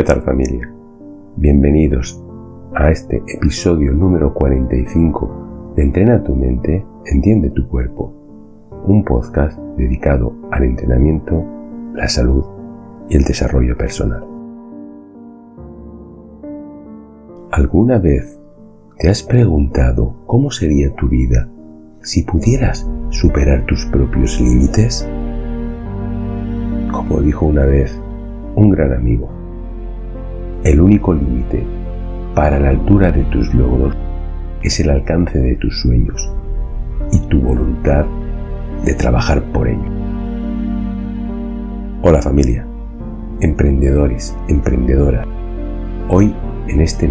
¿Qué tal familia? Bienvenidos a este episodio número 45 de Entrena tu mente, entiende tu cuerpo, un podcast dedicado al entrenamiento, la salud y el desarrollo personal. ¿Alguna vez te has preguntado cómo sería tu vida si pudieras superar tus propios límites? Como dijo una vez un gran amigo, el único límite para la altura de tus logros es el alcance de tus sueños y tu voluntad de trabajar por ello. Hola familia, emprendedores, emprendedoras. Hoy en este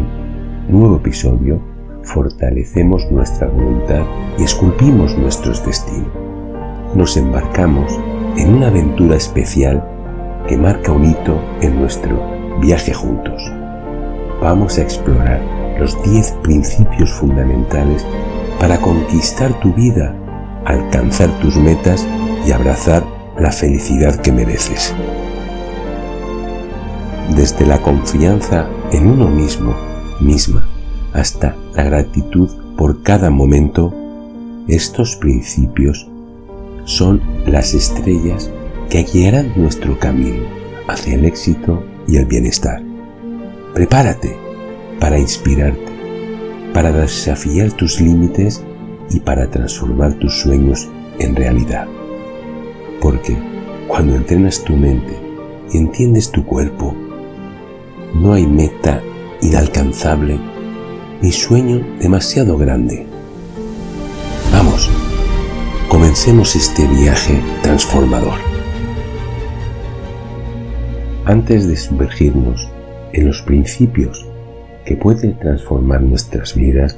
nuevo episodio fortalecemos nuestra voluntad y esculpimos nuestros destinos. Nos embarcamos en una aventura especial que marca un hito en nuestro viaje juntos. Vamos a explorar los 10 principios fundamentales para conquistar tu vida, alcanzar tus metas y abrazar la felicidad que mereces. Desde la confianza en uno mismo, misma, hasta la gratitud por cada momento, estos principios son las estrellas que guiarán nuestro camino hacia el éxito y el bienestar. Prepárate para inspirarte, para desafiar tus límites y para transformar tus sueños en realidad. Porque cuando entrenas tu mente y entiendes tu cuerpo, no hay meta inalcanzable ni sueño demasiado grande. Vamos, comencemos este viaje transformador. Antes de sumergirnos en los principios que pueden transformar nuestras vidas,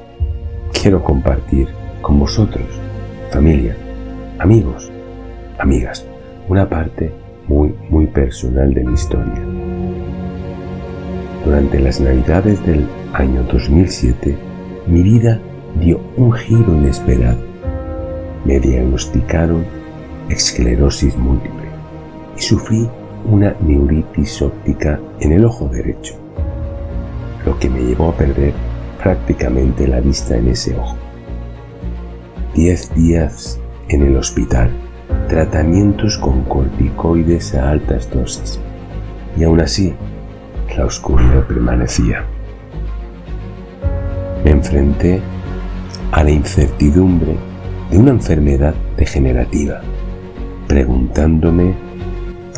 quiero compartir con vosotros, familia, amigos, amigas, una parte muy, muy personal de mi historia. Durante las navidades del año 2007, mi vida dio un giro inesperado. Me diagnosticaron esclerosis múltiple y sufrí una neuritis óptica en el ojo derecho, lo que me llevó a perder prácticamente la vista en ese ojo. Diez días en el hospital, tratamientos con corticoides a altas dosis, y aún así la oscuridad permanecía. Me enfrenté a la incertidumbre de una enfermedad degenerativa, preguntándome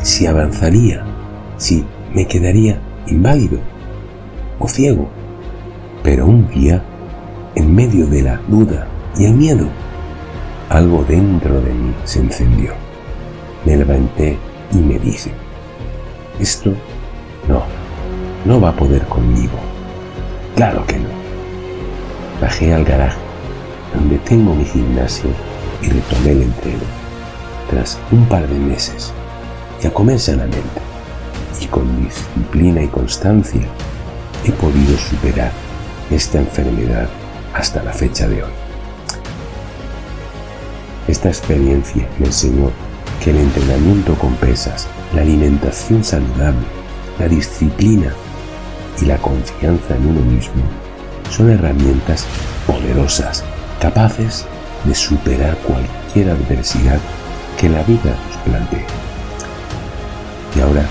si avanzaría, si me quedaría inválido o ciego. Pero un día, en medio de la duda y el miedo, algo dentro de mí se encendió. Me levanté y me dije, esto no, no va a poder conmigo. Claro que no. Bajé al garaje, donde tengo mi gimnasio, y retomé el entreno. Tras un par de meses, a comer sanamente y con disciplina y constancia he podido superar esta enfermedad hasta la fecha de hoy. Esta experiencia me enseñó que el entrenamiento con pesas, la alimentación saludable, la disciplina y la confianza en uno mismo son herramientas poderosas, capaces de superar cualquier adversidad que la vida nos plantee. Y ahora,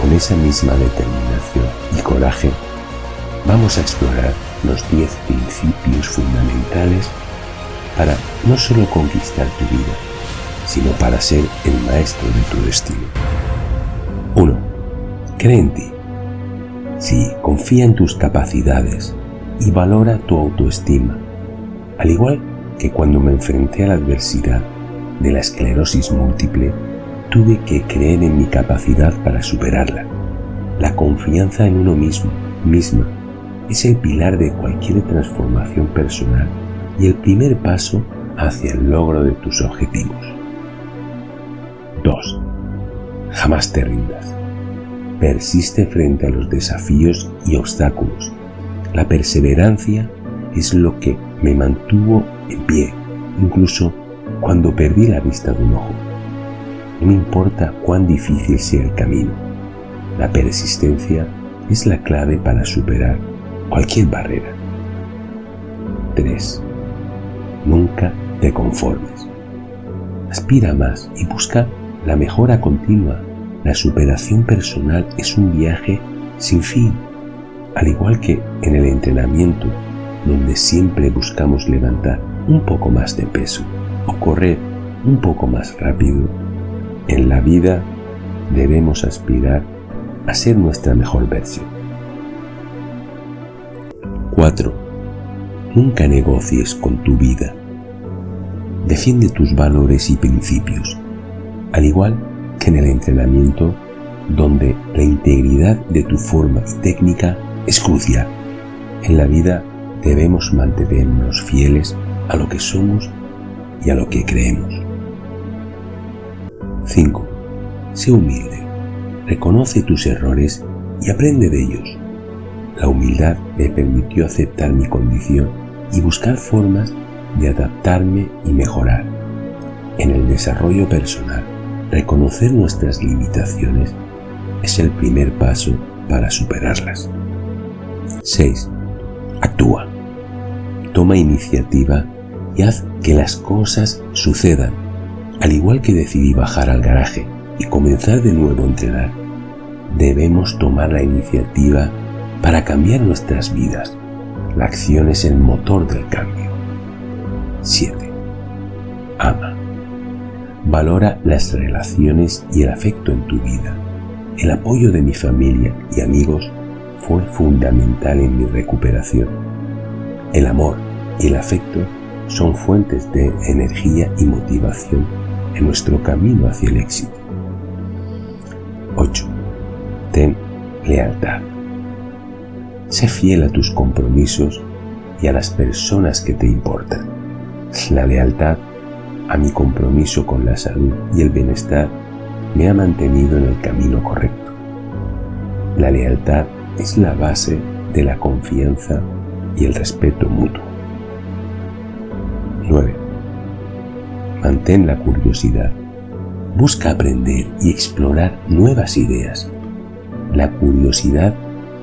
con esa misma determinación y coraje, vamos a explorar los 10 principios fundamentales para no solo conquistar tu vida, sino para ser el maestro de tu destino. 1. Cree en ti. Sí, confía en tus capacidades y valora tu autoestima, al igual que cuando me enfrenté a la adversidad de la esclerosis múltiple tuve que creer en mi capacidad para superarla. La confianza en uno mismo, misma, es el pilar de cualquier transformación personal y el primer paso hacia el logro de tus objetivos. 2. Jamás te rindas. Persiste frente a los desafíos y obstáculos. La perseverancia es lo que me mantuvo en pie, incluso cuando perdí la vista de un ojo. No importa cuán difícil sea el camino, la persistencia es la clave para superar cualquier barrera. 3. Nunca te conformes. Aspira más y busca la mejora continua. La superación personal es un viaje sin fin, al igual que en el entrenamiento, donde siempre buscamos levantar un poco más de peso o correr un poco más rápido, en la vida debemos aspirar a ser nuestra mejor versión. 4. Nunca negocies con tu vida. Defiende tus valores y principios, al igual que en el entrenamiento, donde la integridad de tu forma y técnica es crucial. En la vida debemos mantenernos fieles a lo que somos y a lo que creemos. 5. Sé humilde. Reconoce tus errores y aprende de ellos. La humildad me permitió aceptar mi condición y buscar formas de adaptarme y mejorar. En el desarrollo personal, reconocer nuestras limitaciones es el primer paso para superarlas. 6. Actúa. Toma iniciativa y haz que las cosas sucedan. Al igual que decidí bajar al garaje y comenzar de nuevo a entrenar, debemos tomar la iniciativa para cambiar nuestras vidas. La acción es el motor del cambio. 7. Ama. Valora las relaciones y el afecto en tu vida. El apoyo de mi familia y amigos fue fundamental en mi recuperación. El amor y el afecto son fuentes de energía y motivación en nuestro camino hacia el éxito. 8. Ten lealtad. Sé fiel a tus compromisos y a las personas que te importan. La lealtad a mi compromiso con la salud y el bienestar me ha mantenido en el camino correcto. La lealtad es la base de la confianza y el respeto mutuo. Mantén la curiosidad. Busca aprender y explorar nuevas ideas. La curiosidad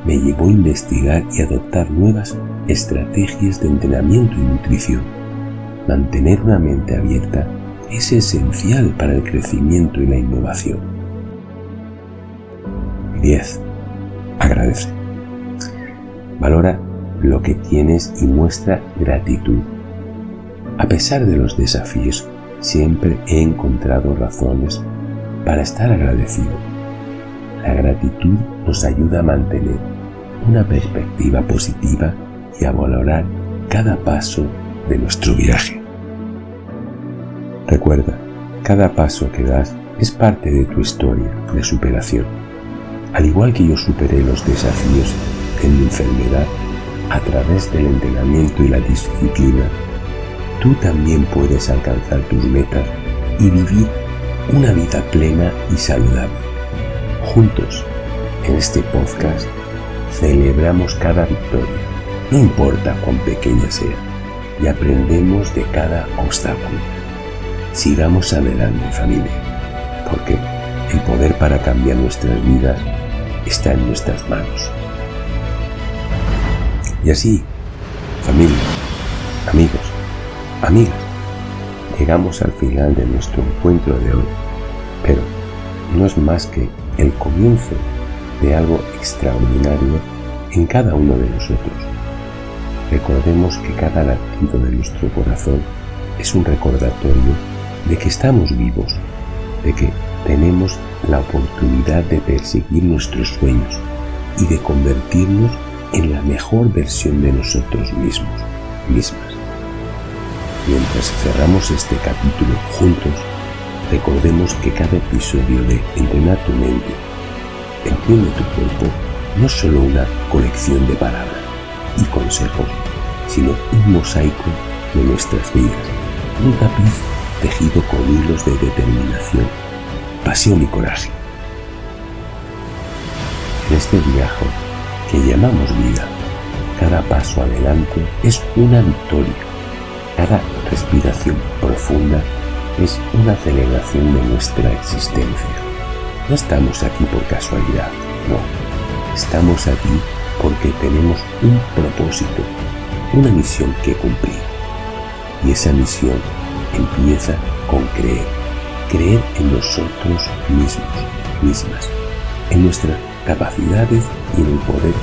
me llevó a investigar y adoptar nuevas estrategias de entrenamiento y nutrición. Mantener una mente abierta es esencial para el crecimiento y la innovación. 10. Agradece. Valora lo que tienes y muestra gratitud. A pesar de los desafíos, siempre he encontrado razones para estar agradecido. La gratitud nos ayuda a mantener una perspectiva positiva y a valorar cada paso de nuestro viaje. Recuerda, cada paso que das es parte de tu historia de superación. Al igual que yo superé los desafíos en mi enfermedad a través del entrenamiento y la disciplina, tú también puedes alcanzar tus metas y vivir una vida plena y saludable. Juntos, en este podcast, celebramos cada victoria, no importa cuán pequeña sea, y aprendemos de cada obstáculo. Sigamos adelante familia, porque el poder para cambiar nuestras vidas está en nuestras manos. Y así, familia, amigos, amigas, llegamos al final de nuestro encuentro de hoy, pero no es más que el comienzo de algo extraordinario en cada uno de nosotros. Recordemos que cada latido de nuestro corazón es un recordatorio de que estamos vivos, de que tenemos la oportunidad de perseguir nuestros sueños y de convertirnos en la mejor versión de nosotros mismos, mismas. Mientras cerramos este capítulo juntos, recordemos que cada episodio de Entrenar tu mente, Entiende tu cuerpo, no es solo una colección de palabras y consejos, sino un mosaico de nuestras vidas, un tapiz tejido con hilos de determinación, pasión y coraje. En este viaje que llamamos vida, cada paso adelante es una victoria, cada respiración profunda es una celebración de nuestra existencia. No estamos aquí por casualidad, no. estamos aquí porque tenemos un propósito, una misión que cumplir. Y esa misión empieza con creer, creer en nosotros mismos, mismas, en nuestras capacidades y en el poder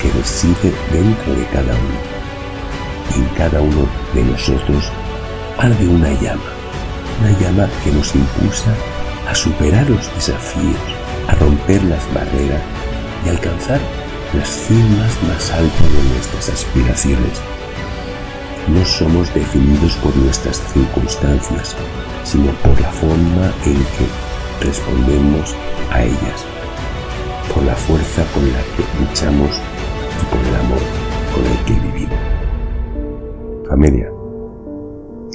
que reside dentro de cada uno. En cada uno de nosotros arde una llama, una llama que nos impulsa a superar los desafíos, a romper las barreras y alcanzar las cimas más altas de nuestras aspiraciones. No somos definidos por nuestras circunstancias, sino por la forma en que respondemos a ellas, por la fuerza con la que luchamos y por el amor con el que vivimos. Familia,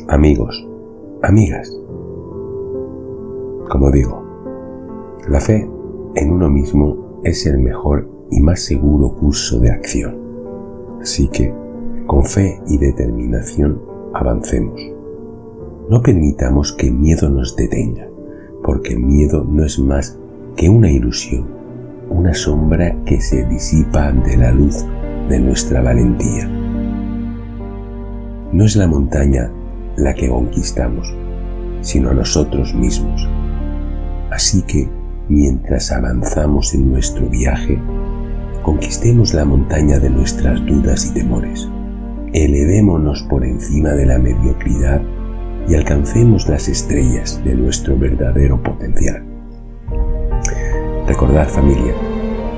amigos, amigas, como digo, la fe en uno mismo es el mejor y más seguro curso de acción. Así que, con fe y determinación, avancemos. No permitamos que el miedo nos detenga, porque el miedo no es más que una ilusión, una sombra que se disipa ante la luz de nuestra valentía. No es la montaña la que conquistamos, sino nosotros mismos. Así que, mientras avanzamos en nuestro viaje, conquistemos la montaña de nuestras dudas y temores. Elevémonos por encima de la mediocridad y alcancemos las estrellas de nuestro verdadero potencial. Recordad familia,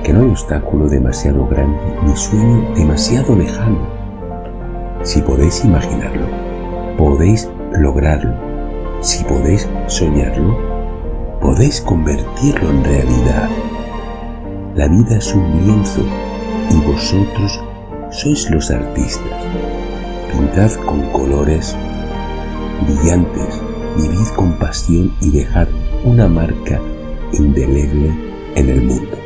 que no hay obstáculo demasiado grande ni sueño demasiado lejano. Si podéis imaginarlo, podéis lograrlo. Si podéis soñarlo, podéis convertirlo en realidad. La vida es un lienzo y vosotros sois los artistas. Pintad con colores brillantes, vivid con pasión y dejad una marca indeleble en el mundo.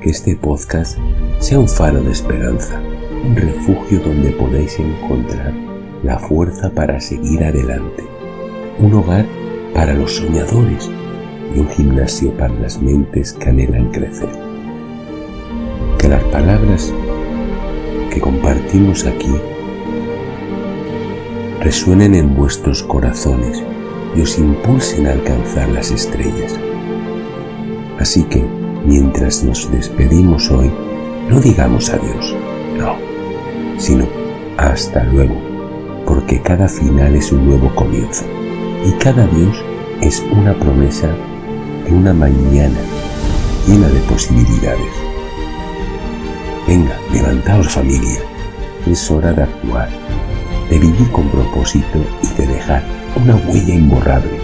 Que este podcast sea un faro de esperanza, un refugio donde podéis encontrar la fuerza para seguir adelante, un hogar para los soñadores y un gimnasio para las mentes que anhelan crecer. Que las palabras que compartimos aquí resuenen en vuestros corazones y os impulsen a alcanzar las estrellas. Así que, mientras nos despedimos hoy, no digamos adiós, no, sino hasta luego, porque cada final es un nuevo comienzo y cada Dios es una promesa de una mañana llena de posibilidades. Venga, levantaos familia, es hora de actuar, de vivir con propósito y de dejar una huella imborrable.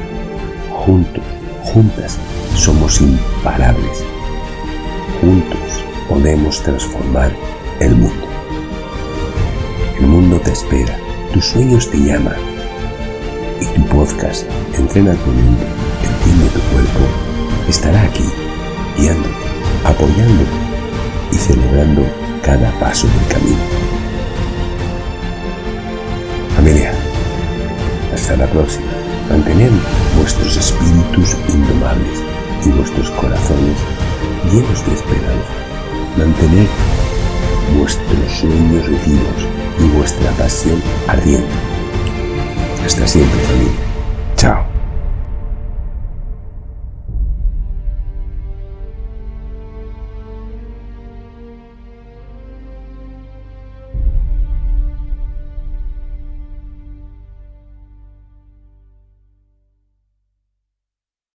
Juntos, juntas, somos imparables. Juntos podemos transformar el mundo. Tus sueños te llaman y tu podcast Entrena tu mente, entiende tu cuerpo estará aquí, guiándote, apoyándote y celebrando cada paso del camino. Familia, hasta la próxima. Mantened vuestros espíritus indomables y vuestros corazones llenos de esperanza. Mantened vuestros sueños vivos y vuestra pasión ardiente. Hasta siempre, familia. Chao.